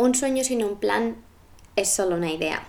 un sueño sin un plan es solo una idea.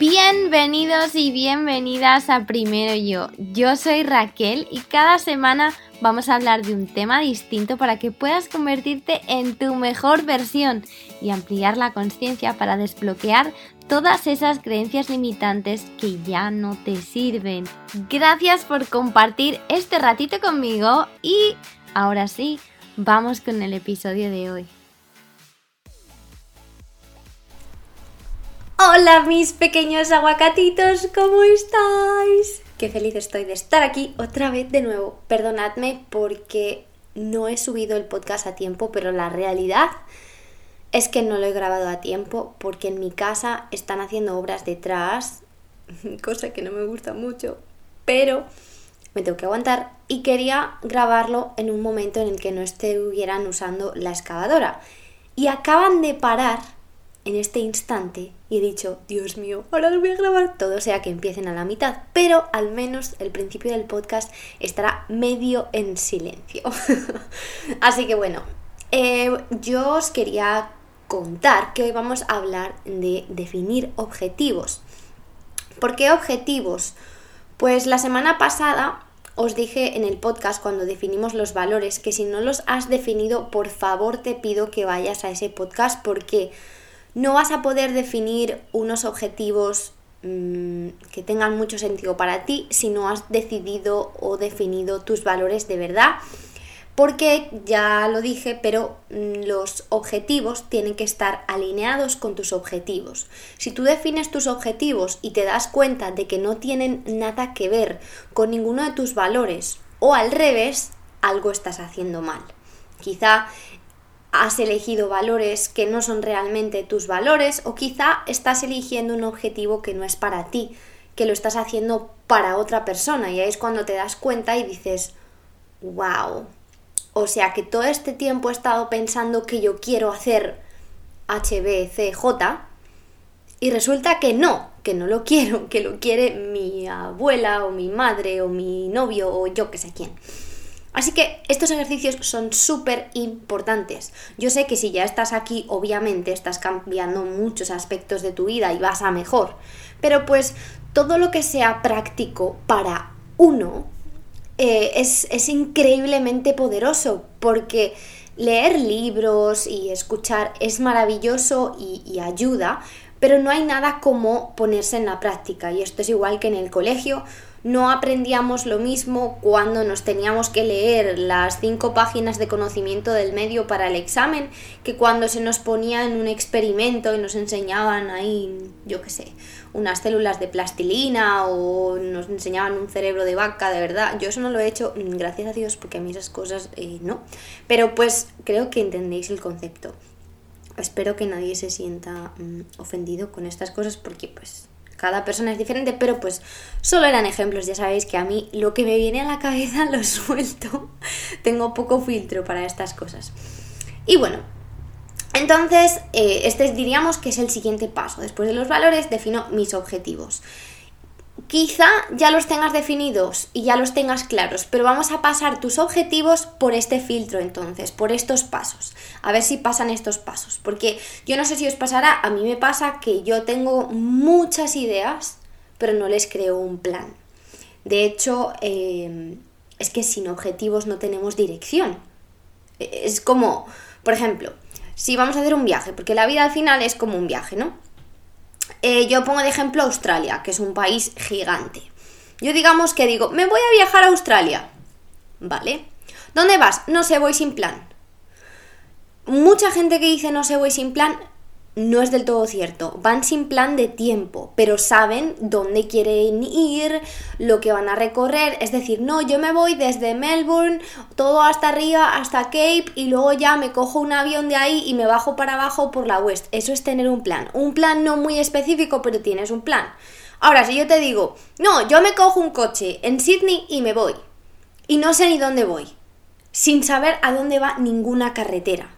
Bienvenidos y bienvenidas a Primero Yo. Yo soy Raquel y cada semana vamos a hablar de un tema distinto para que puedas convertirte en tu mejor versión y ampliar la conciencia para desbloquear todas esas creencias limitantes que ya no te sirven. Gracias por compartir este ratito conmigo y ahora sí, vamos con el episodio de hoy. Hola mis pequeños aguacatitos, ¿cómo estáis? Qué feliz estoy de estar aquí otra vez de nuevo. Perdonadme porque no he subido el podcast a tiempo, pero la realidad es que no lo he grabado a tiempo porque en mi casa están haciendo obras detrás, cosa que no me gusta mucho, pero me tengo que aguantar y quería grabarlo en un momento en el que no estuvieran usando la excavadora. Y acaban de parar en este instante y he dicho, Dios mío, ahora lo voy a grabar todo, sea que empiecen a la mitad, pero al menos el principio del podcast estará medio en silencio. Así que bueno, eh, yo os quería contar que hoy vamos a hablar de definir objetivos. ¿Por qué objetivos? Pues la semana pasada os dije en el podcast cuando definimos los valores que si no los has definido, por favor te pido que vayas a ese podcast porque no vas a poder definir unos objetivos mm, que tengan mucho sentido para ti si no has decidido o definido tus valores de verdad. Porque ya lo dije, pero mm, los objetivos tienen que estar alineados con tus objetivos. Si tú defines tus objetivos y te das cuenta de que no tienen nada que ver con ninguno de tus valores o al revés, algo estás haciendo mal. Quizá has elegido valores que no son realmente tus valores o quizá estás eligiendo un objetivo que no es para ti, que lo estás haciendo para otra persona y ahí es cuando te das cuenta y dices, wow, o sea que todo este tiempo he estado pensando que yo quiero hacer HBCJ y resulta que no, que no lo quiero, que lo quiere mi abuela o mi madre o mi novio o yo que sé quién. Así que estos ejercicios son súper importantes. Yo sé que si ya estás aquí, obviamente estás cambiando muchos aspectos de tu vida y vas a mejor. Pero pues todo lo que sea práctico para uno eh, es, increíblemente poderoso porque leer libros y escuchar es maravilloso y ayuda, pero no hay nada como ponerse en la práctica. Y esto es igual que en el colegio no aprendíamos lo mismo cuando nos teníamos que leer las cinco páginas de conocimiento del medio para el examen que cuando se nos ponía en un experimento y nos enseñaban ahí, yo qué sé, unas células de plastilina o nos enseñaban un cerebro de vaca, de verdad. Yo eso no lo he hecho, mm, gracias a Dios, porque a mí esas cosas eh, no. Pero pues creo que entendéis el concepto. Espero que nadie se sienta mm, ofendido con estas cosas porque pues cada persona es diferente, pero pues solo eran ejemplos, ya sabéis que a mí lo que me viene a la cabeza lo suelto, tengo poco filtro para estas cosas. Y bueno, entonces eh, este diríamos que es el siguiente paso, después de los valores defino mis objetivos. Quizá ya los tengas definidos y ya los tengas claros, pero vamos a pasar tus objetivos por este filtro entonces, por estos pasos. A ver si pasan estos pasos, porque yo no sé si os pasará, a mí me pasa que yo tengo muchas ideas, pero no les creo un plan. De hecho, em, es que sin objetivos no tenemos dirección. Es como, por ejemplo, si vamos a hacer un viaje, porque la vida al final es como un viaje, ¿no? Eh, yo pongo de ejemplo Australia, que es un país gigante. Yo digamos que digo, me voy a viajar a Australia. ¿Vale? ¿Dónde vas? No sé, voy sin plan. Mucha gente que dice no sé, voy sin plan no es del todo cierto. Van sin plan de tiempo, pero saben dónde quieren ir, lo que van a recorrer. Es decir, no, yo me voy desde Melbourne, todo hasta arriba, hasta Cape, y luego ya me cojo un avión de ahí y me bajo para abajo por la West. Eso es tener un plan. Un plan no muy específico, pero tienes un plan. Ahora, si yo te digo, no, yo me cojo un coche en Sydney y me voy, y no sé ni dónde voy, sin saber a dónde va ninguna carretera.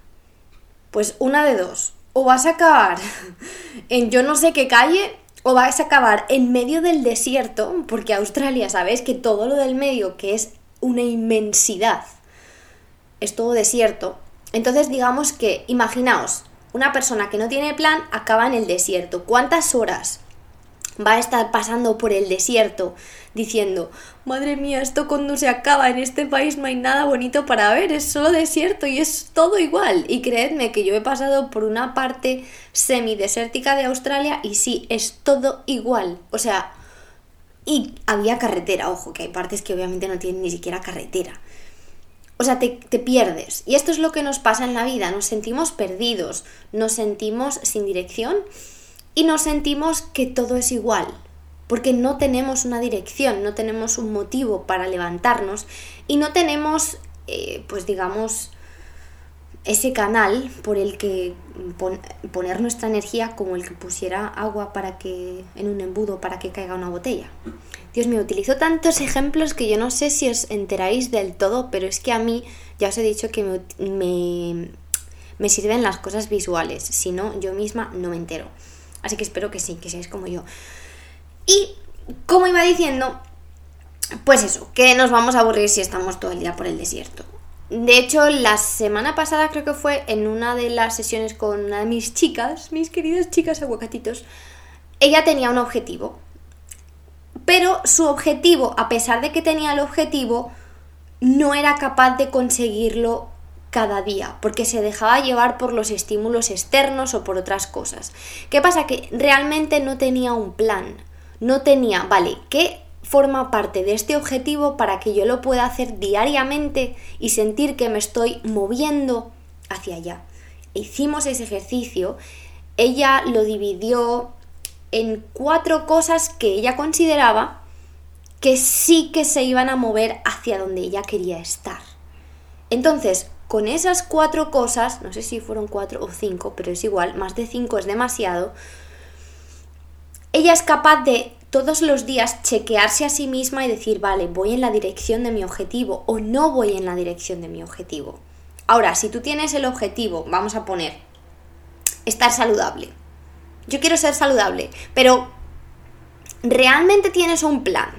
Pues una de dos o vas a acabar en yo no sé qué calle o vas a acabar en medio del desierto, porque Australia, sabes que todo lo del medio, que es una inmensidad, es todo desierto. Entonces digamos que, imaginaos, una persona que no tiene plan acaba en el desierto. ¿Cuántas horas va a estar pasando por el desierto diciendo, madre mía, esto cuando se acaba, en este país no hay nada bonito para ver, es solo desierto y es todo igual. Y creedme que yo he pasado por una parte semidesértica de Australia y sí, es todo igual. O sea, y había carretera, ojo, que hay partes que obviamente no tienen ni siquiera carretera. O sea, te, te, pierdes. Y esto es lo que nos pasa en la vida. Nos sentimos perdidos, nos sentimos sin dirección y nos sentimos que todo es igual, porque no tenemos una dirección, no tenemos un motivo para levantarnos y no tenemos, eh, pues digamos, ese canal por el que poner nuestra energía como el que pusiera agua para que en un embudo para que caiga una botella. Dios mío, utilizo tantos ejemplos que yo no sé si os enteráis del todo, pero es que a mí ya os he dicho que me, me, me sirven las cosas visuales, si no yo misma no me entero. Así que espero que sí, que seáis como yo. Y como iba diciendo, pues eso, que nos vamos a aburrir si estamos todo el día por el desierto. De hecho, la semana pasada creo que fue en una de las sesiones con una de mis chicas, mis queridas chicas aguacatitos, ella tenía un objetivo. Pero su objetivo, a pesar de que tenía el objetivo, no era capaz de conseguirlo cada día, porque se dejaba llevar por los estímulos externos o por otras cosas. ¿Qué pasa? Que realmente no tenía un plan, no tenía, vale, ¿qué forma parte de este objetivo para que yo lo pueda hacer diariamente y sentir que me estoy moviendo hacia allá? Hicimos ese ejercicio, ella lo dividió en cuatro cosas que ella consideraba que sí que se iban a mover hacia donde ella quería estar. Entonces, con esas cuatro cosas, no sé si fueron cuatro o cinco, pero es igual, más de cinco es demasiado, ella es capaz de todos los días chequearse a sí misma y decir, vale, voy en la dirección de mi objetivo o no voy en la dirección de mi objetivo. Ahora, si tú tienes el objetivo, vamos a poner, estar saludable. Yo quiero ser saludable, pero ¿realmente tienes un plan?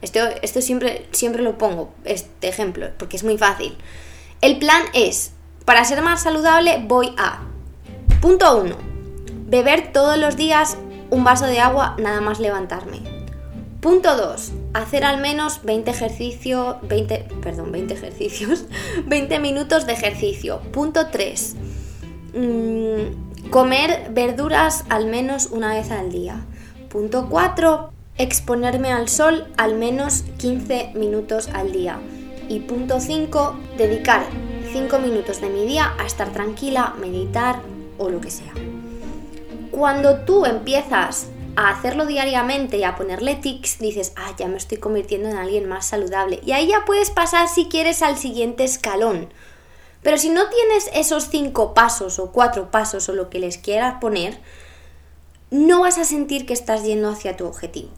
Esto, esto siempre, siempre lo pongo, este ejemplo, porque es muy fácil. El plan es, para ser más saludable voy a, punto 1, beber todos los días un vaso de agua nada más levantarme. Punto 2, hacer al menos 20 ejercicios, 20, perdón, 20 ejercicios, 20 minutos de ejercicio. Punto 3, mm, comer verduras al menos una vez al día. Punto 4, exponerme al sol al menos 15 minutos al día. Y punto 5, dedicar 5 minutos de mi día a estar tranquila, meditar o lo que sea. Cuando tú empiezas a hacerlo diariamente y a ponerle tics, dices, ah, ya me estoy convirtiendo en alguien más saludable. Y ahí ya puedes pasar si quieres al siguiente escalón. Pero si no tienes esos 5 pasos o 4 pasos o lo que les quieras poner, no vas a sentir que estás yendo hacia tu objetivo.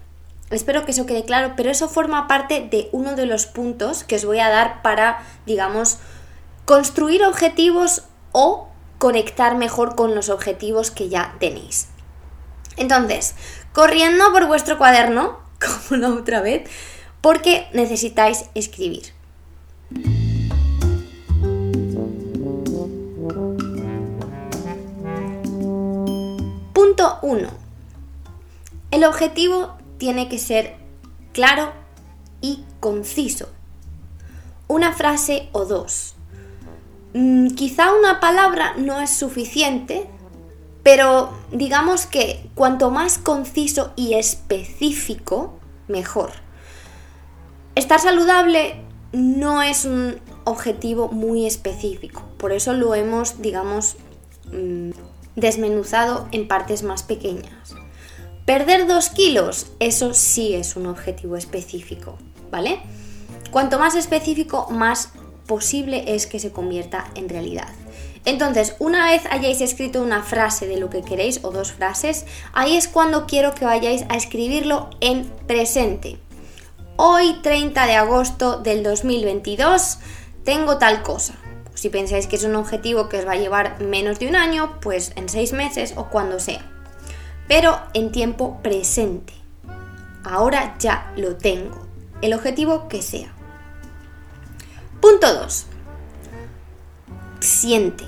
Espero que eso quede claro, pero eso forma parte de uno de los puntos que os voy a dar para, digamos, construir objetivos o conectar mejor con los objetivos que ya tenéis. Entonces, corriendo por vuestro cuaderno, como la otra vez, porque necesitáis escribir. Punto 1. El objetivo tiene que ser claro y conciso. Una frase o dos. Mm, quizá una palabra no es suficiente, pero digamos que cuanto más conciso y específico, mejor. Estar saludable no es un objetivo muy específico, por eso lo hemos, digamos, mm, desmenuzado en partes más pequeñas. Perder 2 kilos, eso sí es un objetivo específico, ¿vale? Cuanto más específico, más posible es que se convierta en realidad. Entonces, una vez hayáis escrito una frase de lo que queréis o dos frases, ahí es cuando quiero que vayáis a escribirlo en presente. Hoy, 30 de agosto del 2022, tengo tal cosa. Si pensáis que es un objetivo que os va a llevar menos de un año, pues en seis meses o cuando sea pero en tiempo presente. Ahora ya lo tengo, el objetivo que sea. Punto 2. siente.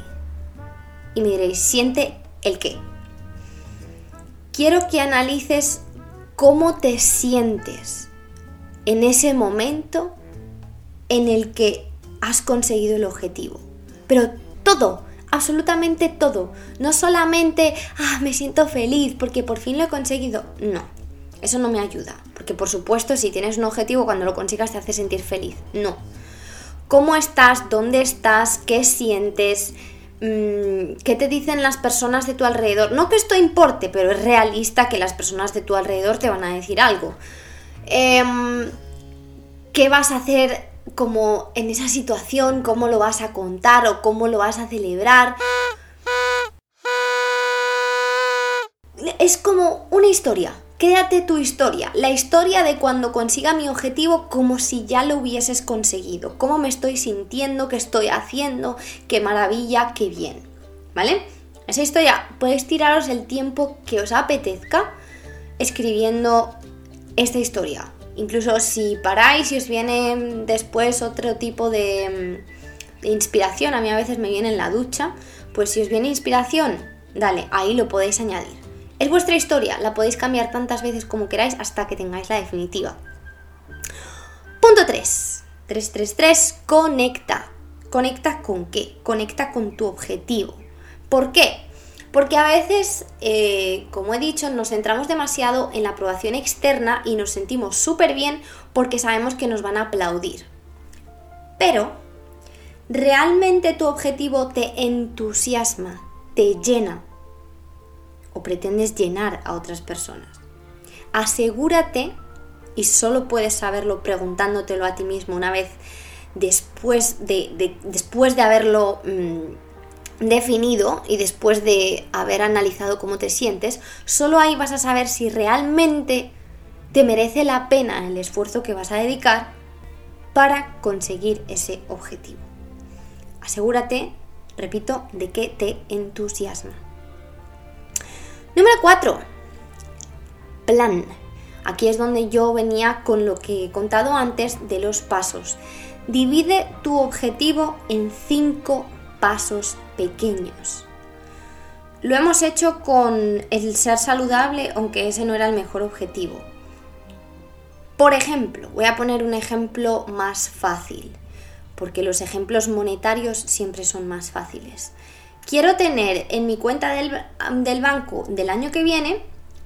Y me diréis, ¿siente el qué? Quiero que analices cómo te sientes en ese momento en el que has conseguido el objetivo. Pero todo, absolutamente todo. No solamente, ah, me siento feliz porque por fin lo he conseguido. No, eso no me ayuda. Porque por supuesto, si tienes un objetivo, cuando lo consigas te hace sentir feliz. No. ¿Cómo estás? ¿Dónde estás? ¿Qué sientes? Mm, ¿Qué te dicen las personas de tu alrededor? No que esto importe, pero es realista que las personas de tu alrededor te van a decir algo. Em, ¿Qué vas a hacer como en esa situación? ¿Cómo lo vas a contar o cómo lo vas a celebrar? Es como una historia. Créate tu historia, la historia de cuando consiga mi objetivo como si ya lo hubieses conseguido, cómo me estoy sintiendo, qué estoy haciendo, qué maravilla, qué bien, ¿vale? Esa historia podéis tiraros el tiempo que os apetezca escribiendo esta historia. Incluso si paráis y os viene después otro tipo de, de inspiración, a mí a veces me viene en la ducha, pues si os viene inspiración, dale, ahí lo podéis añadir. Es vuestra historia, la podéis cambiar tantas veces como queráis hasta que tengáis la definitiva. Punto 3. 333. Conecta. ¿Conecta con qué? Conecta con tu objetivo. ¿Por qué? Porque a veces, eh, como he dicho, nos centramos demasiado en la aprobación externa y nos sentimos súper bien porque sabemos que nos van a aplaudir. Pero, ¿realmente tu objetivo te entusiasma, te llena, o pretendes llenar a otras personas. Asegúrate, y solo puedes saberlo preguntándotelo a ti mismo una vez después de, después de haberlo mm, definido y después de haber analizado cómo te sientes, solo ahí vas a saber si realmente te merece la pena el esfuerzo que vas a dedicar para conseguir ese objetivo. Asegúrate, repito, de que te entusiasma. Número 4. Plan. Aquí es donde yo venía con lo que he contado antes de los pasos. Divide tu objetivo en 5 pasos pequeños. Lo hemos hecho con el ser saludable, aunque ese no era el mejor objetivo. Por ejemplo, voy a poner un ejemplo más fácil, porque los ejemplos monetarios siempre son más fáciles quiero tener en mi cuenta del, banco del año que viene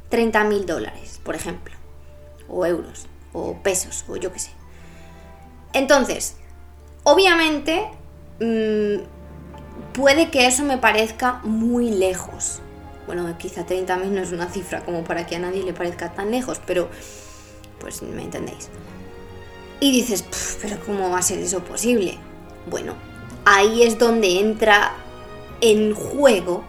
30 mil dólares, por ejemplo, o euros, o pesos, o yo qué sé. Entonces, obviamente, mm, puede que eso me parezca muy lejos. Bueno, quizá 30.000 no es una cifra como para que a nadie le parezca tan lejos, pero pues me entendéis. Y dices, pero ¿cómo va a ser eso posible? Bueno, ahí es donde entra en juego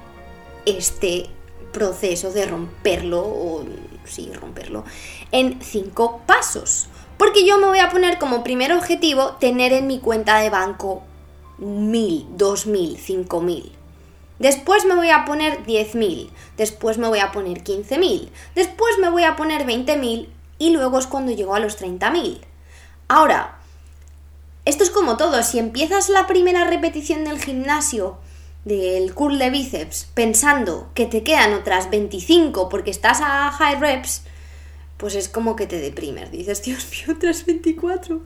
este proceso de romperlo, o sí, romperlo, en cinco pasos. Porque yo me voy a poner como primer objetivo tener en mi cuenta de banco mil, dos mil, cinco mil. Después me voy a poner diez mil, después me voy a poner quince mil, después me voy a poner veinte mil y luego es cuando llego a los treinta mil. Ahora, esto es como todo, si empiezas la primera repetición del gimnasio del curl de bíceps pensando que te quedan otras 25 porque estás a high reps, pues es como que te deprimes. Dices, Dios mío, otras 24.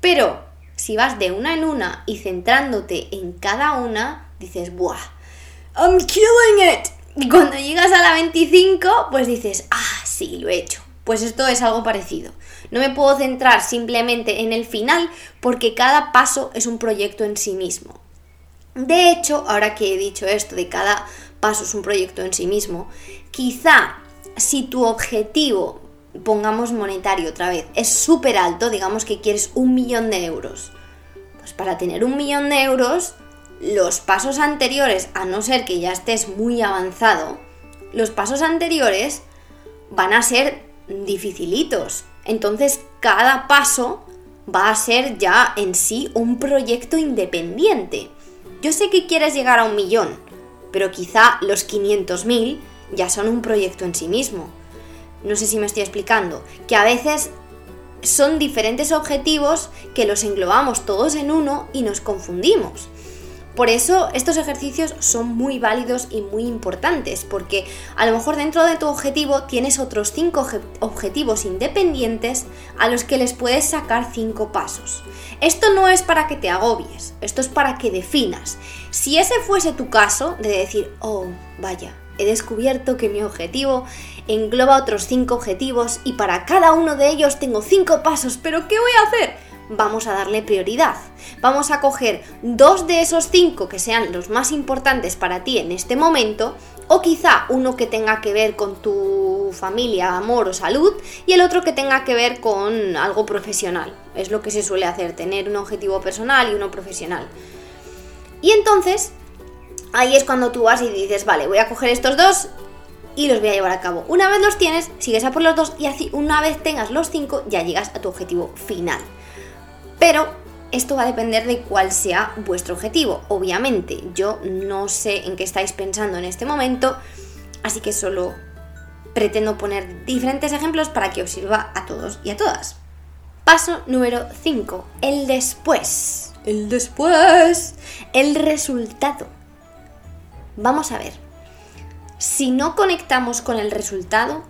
Pero si vas de una en una y centrándote en cada una, dices, ¡buah! I'm killing it. Y cuando llegas a la 25, pues dices, ah, sí, lo he hecho. Pues esto es algo parecido. No me puedo centrar simplemente en el final porque cada paso es un proyecto en sí mismo. De hecho, ahora que he dicho esto de cada paso es un proyecto en sí mismo, quizá si tu objetivo, pongamos monetario otra vez, es súper alto, digamos que quieres un millón de euros, pues para tener un millón de euros, los pasos anteriores, a no ser que ya estés muy avanzado, los pasos anteriores van a ser dificilitos. Entonces, cada paso va a ser ya en sí un proyecto independiente. Yo sé que quieres llegar a un millón, pero quizá los 500.000 ya son un proyecto en sí mismo. No sé si me estoy explicando, que a veces son diferentes objetivos que los englobamos todos en uno y nos confundimos. Por eso estos ejercicios son muy válidos y muy importantes, porque a lo mejor dentro de tu objetivo tienes otros 5 objetivos independientes a los que les puedes sacar 5 pasos. Esto no es para que te agobies, esto es para que definas. Si ese fuese tu caso, de decir, oh, vaya, he descubierto que mi objetivo engloba otros 5 objetivos y para cada uno de ellos tengo 5 pasos, pero ¿qué voy a hacer? vamos a darle prioridad. Vamos a coger dos de esos cinco que sean los más importantes para ti en este momento, o quizá uno que tenga que ver con tu familia, amor o salud, y el otro que tenga que ver con algo profesional. Es lo que se suele hacer, tener un objetivo personal y uno profesional. Y entonces, ahí es cuando tú vas y dices, vale, voy a coger estos dos y los voy a llevar a cabo. Una vez los tienes, sigues a por los dos y así una vez tengas los cinco, ya llegas a tu objetivo final. Pero esto va a depender de cuál sea vuestro objetivo. Obviamente, yo no sé en qué estáis pensando en este momento, así que solo pretendo poner diferentes ejemplos para que os sirva a todos y a todas. Paso número 5, el después. El después, el resultado. Vamos a ver. Si no conectamos con el resultado,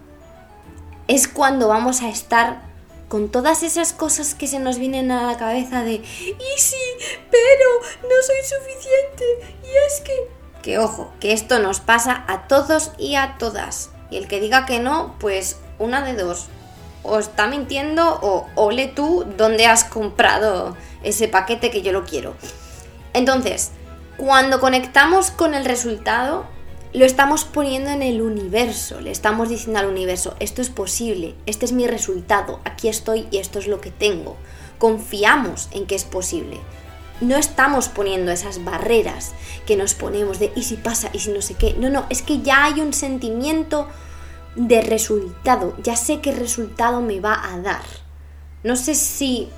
es cuando vamos a estar con todas esas cosas que se nos vienen a la cabeza de, y sí, pero no soy suficiente, y es que... Que ojo, que esto nos pasa a todos y a todas. Y el que diga que no, pues una de dos. O está mintiendo o ole tú dónde has comprado ese paquete que yo lo quiero. Entonces, cuando conectamos con el resultado, lo estamos poniendo en el universo, le estamos diciendo al universo, esto es posible, este es mi resultado, aquí estoy y esto es lo que tengo. Confiamos en que es posible. No estamos poniendo esas barreras que nos ponemos de y si pasa y si no sé qué. No, no, es que ya hay un sentimiento de resultado, ya sé qué resultado me va a dar. No sé si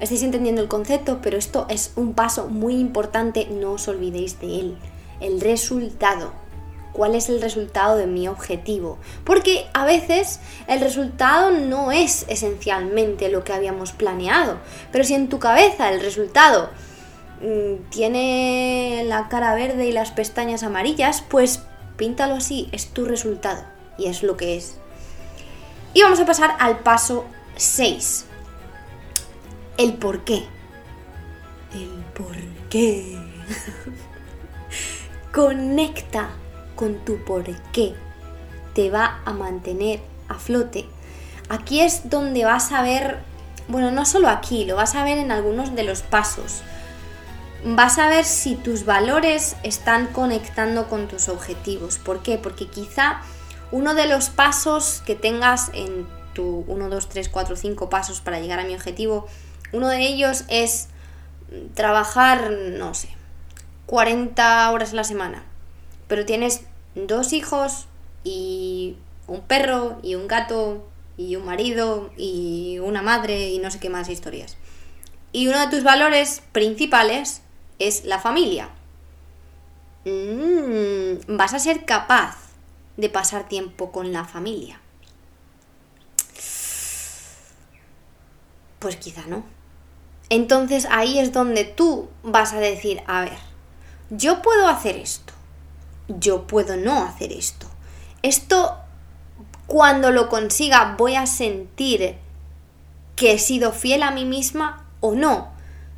estáis entendiendo el concepto, pero esto es un paso muy importante, no os olvidéis de él. El resultado cuál es el resultado de mi objetivo. Porque a veces el resultado no es esencialmente lo que habíamos planeado. Pero si en tu cabeza el resultado mm, tiene la cara verde y las pestañas amarillas, pues píntalo así, es tu resultado. Y es lo que es. Y vamos a pasar al paso 6. El por qué. El por qué. Conecta con tu por qué te va a mantener a flote. Aquí es donde vas a ver, bueno, no solo aquí, lo vas a ver en algunos de los pasos. Vas a ver si tus valores están conectando con tus objetivos. ¿Por qué? Porque quizá uno de los pasos que tengas en tu 1, 2, 3, 4, 5 pasos para llegar a mi objetivo, uno de ellos es trabajar, no sé, 40 horas a la semana pero tienes dos hijos y un perro y un gato y un marido y una madre y no sé qué más historias. Y uno de tus valores principales es la familia. Mm, vas a ser capaz de pasar tiempo con la familia. Pues quizá no. Entonces ahí es donde tú vas a decir, a ver, yo puedo hacer esto yo puedo no hacer esto. Esto, cuando lo consiga, voy a sentir que he sido fiel a mí misma o no.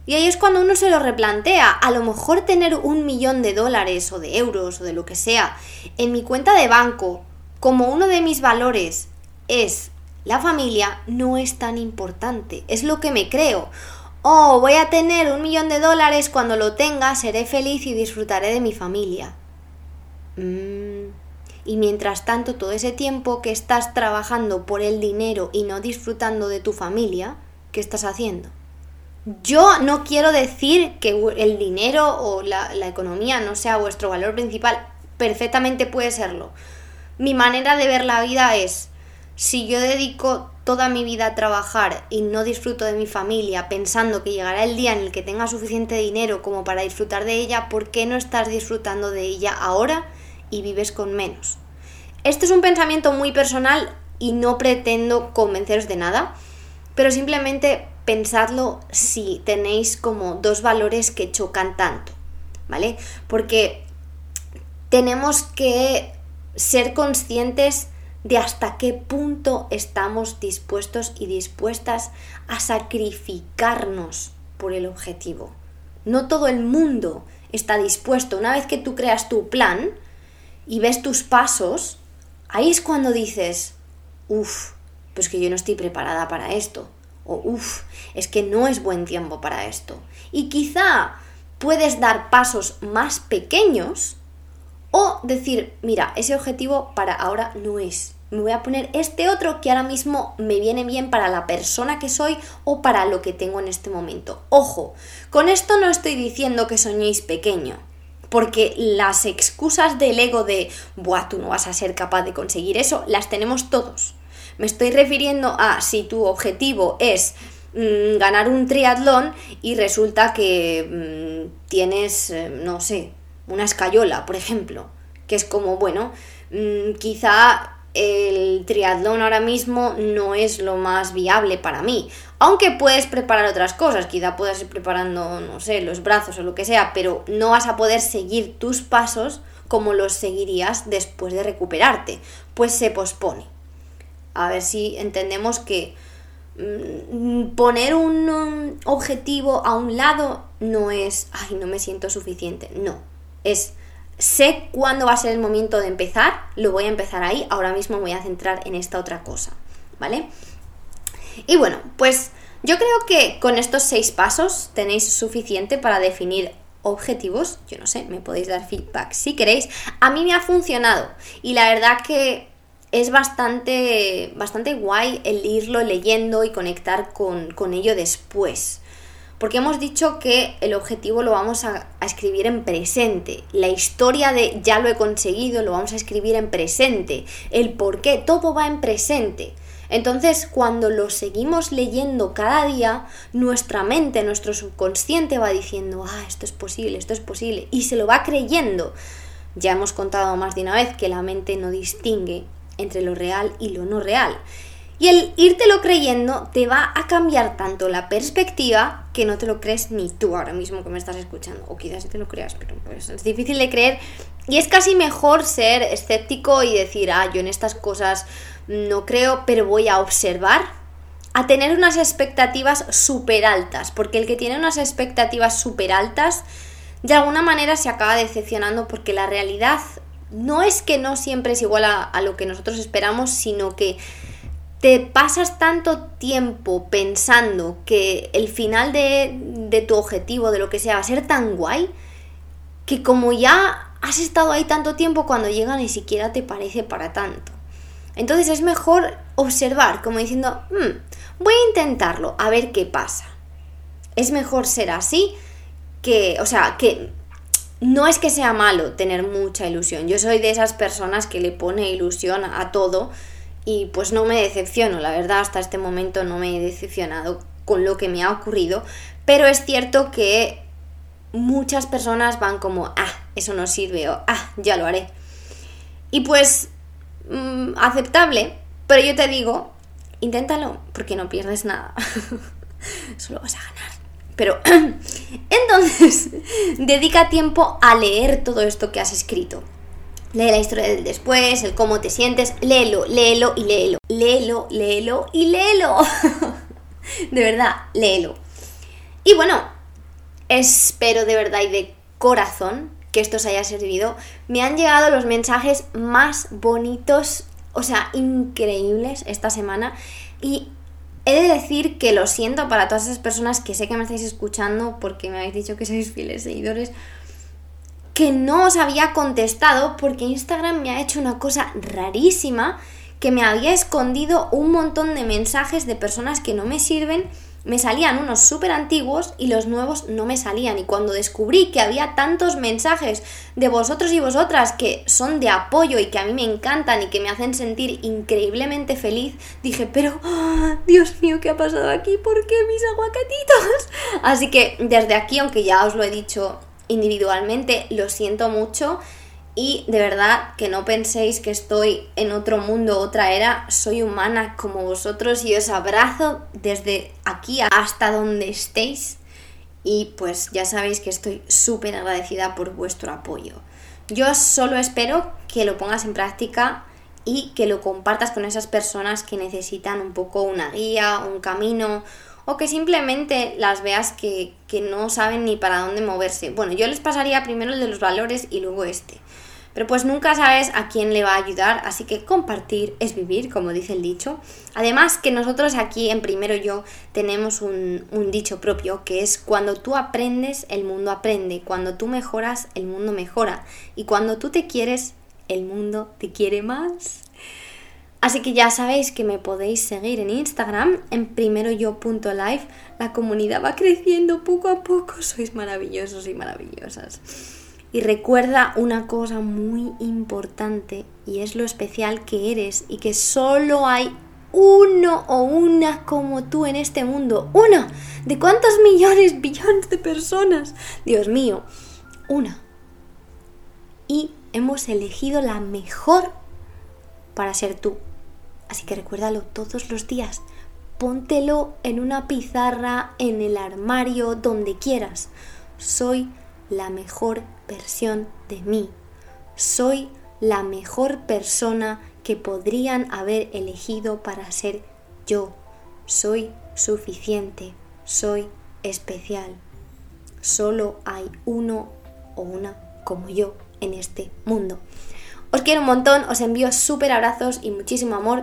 Y ahí es cuando uno se lo replantea. A lo mejor tener un millón de dólares o de euros o de lo que sea en mi cuenta de banco como uno de mis valores es la familia, no es tan importante. Es lo que me creo. Oh, voy a tener un millón de dólares, cuando lo tenga seré feliz y disfrutaré de mi familia. Mm. Y mientras tanto, todo ese tiempo que estás trabajando por el dinero y no disfrutando de tu familia, ¿qué estás haciendo? Yo no quiero decir que el dinero o la, la economía no sea vuestro valor principal, perfectamente puede serlo. Mi manera de ver la vida es, si yo dedico toda mi vida a trabajar y no disfruto de mi familia pensando que llegará el día en el que tenga suficiente dinero como para disfrutar de ella, ¿por qué no estás disfrutando de ella ahora y vives con menos. Esto es un pensamiento muy personal y no pretendo convenceros de nada, pero simplemente pensadlo si tenéis como dos valores que chocan tanto. ¿vale? Porque tenemos que ser conscientes de hasta qué punto estamos dispuestos y dispuestas a sacrificarnos por el objetivo. No todo el mundo está dispuesto. Una vez que tú creas tu plan y ves tus pasos, ahí es cuando dices, uff, pues que yo no estoy preparada para esto. O uff, es que no es buen tiempo para esto. Y quizá puedes dar pasos más pequeños o decir, mira, ese objetivo para ahora no es. Me voy a poner este otro que ahora mismo me viene bien para la persona que soy o para lo que tengo en este momento. Ojo, con esto no estoy diciendo que soñéis pequeño, porque las excusas del ego de, buah, tú no vas a ser capaz de conseguir eso, las tenemos todos. Me estoy refiriendo a si tu objetivo es mm, ganar un triatlón y resulta que mm, tienes, eh, no sé, una escayola, por ejemplo, que es como, bueno, mm, quizá el triatlón ahora mismo no es lo más viable para mí. Aunque puedes preparar otras cosas, quizá puedas ir preparando, no sé, los brazos o lo que sea, pero no vas a poder seguir tus pasos como los seguirías después de recuperarte, pues se pospone. A ver si entendemos que mm, poner un um, objetivo a un lado no es, ay, no me siento suficiente, no, es sé cuándo va a ser el momento de empezar, lo voy a empezar ahí, ahora mismo voy a centrar en esta otra cosa, ¿vale? Y bueno, pues yo creo que con estos seis pasos tenéis suficiente para definir objetivos, yo no sé, me podéis dar feedback si queréis, a mí me ha funcionado y la verdad que es bastante, bastante guay el irlo leyendo y conectar con, con ello después. Porque hemos dicho que el objetivo lo vamos a, escribir en presente. La historia de ya lo he conseguido lo vamos a escribir en presente. El por qué, todo va en presente. Entonces, cuando lo seguimos leyendo cada día, nuestra mente, nuestro subconsciente va diciendo, ah, esto es posible, esto es posible, y se lo va creyendo. Ya hemos contado más de una vez que la mente no distingue entre lo real y lo no real. Y el írtelo creyendo te va a cambiar tanto la perspectiva que no te lo crees ni tú ahora mismo que me estás escuchando. O quizás te lo creas, pero pues es difícil de creer. Y es casi mejor ser escéptico y decir, ah, yo en estas cosas no creo, pero voy a observar. A tener unas expectativas súper altas. Porque el que tiene unas expectativas súper altas, de alguna manera se acaba decepcionando porque la realidad no es que no siempre es igual a, a lo que nosotros esperamos, sino que te pasas tanto tiempo pensando que el final de, tu objetivo, de lo que sea, va a ser tan guay, que como ya has estado ahí tanto tiempo, cuando llega ni siquiera te parece para tanto. Entonces es mejor observar, como diciendo, hmm, voy a intentarlo, a ver qué pasa. Es mejor ser así que, o sea, que no es que sea malo tener mucha ilusión. Yo soy de esas personas que le pone ilusión a todo y pues no me decepciono, la verdad hasta este momento no me he decepcionado con lo que me ha ocurrido, pero es cierto que muchas personas van como, ah, eso no sirve o ah, ya lo haré. Y pues mm, aceptable, pero yo te digo, inténtalo porque no pierdes nada, solo vas a ganar. Pero entonces, dedica tiempo a leer todo esto que has escrito Lee la historia del después, el cómo te sientes, léelo, léelo y léelo. Léelo, léelo y léelo. de verdad, léelo. Y bueno, espero de verdad y de corazón que esto os haya servido. Me han llegado los mensajes más bonitos, o sea, increíbles esta semana. Y he de decir que lo siento para todas esas personas que sé que me estáis escuchando porque me habéis dicho que sois fieles seguidores que no os había contestado porque Instagram me ha hecho una cosa rarísima que me había escondido un montón de mensajes de personas que no me sirven. Me salían unos súper antiguos y los nuevos no me salían. Y cuando descubrí que había tantos mensajes de vosotros y vosotras que son de apoyo y que a mí me encantan y que me hacen sentir increíblemente feliz, dije, pero, ¡ah! Dios mío, ¿qué ha pasado aquí? ¿Por qué mis aguacatitos? Así que desde aquí, aunque ya os lo he dicho individualmente, lo siento mucho y de verdad que no penséis que estoy en otro mundo, otra era, soy humana como vosotros y os abrazo desde aquí hasta donde estéis y pues ya sabéis que estoy súper agradecida por vuestro apoyo. Yo solo espero que lo pongas en práctica y que lo compartas con esas personas que necesitan un poco una guía, un camino o que simplemente las veas que, que no saben ni para dónde moverse. Bueno, yo les pasaría primero el de los valores y luego este. Pero pues nunca sabes a quién le va a ayudar, así que compartir es vivir, como dice el dicho. Además que nosotros aquí en Primero Yo tenemos un, un, dicho propio que es cuando tú aprendes, el mundo aprende, cuando tú mejoras, el mundo mejora y cuando tú te quieres, el mundo te quiere más. Así que ya sabéis que me podéis seguir en Instagram en primeroyo.live. La comunidad va creciendo poco a poco, sois maravillosos y maravillosas. Y recuerda una cosa muy importante y es lo especial que eres y que solo hay uno o una como tú en este mundo. Una. ¿De cuántos millones, billones de personas? Dios mío. Una. Y hemos elegido la mejor para ser tú. Así que recuérdalo todos los días. Póntelo en una pizarra, en el armario, donde quieras. Soy la mejor versión de mí. Soy la mejor persona que podrían haber elegido para ser yo. Soy suficiente. Soy especial. Solo hay uno o una como yo en este mundo. Os quiero un montón, os envío súper abrazos y muchísimo amor.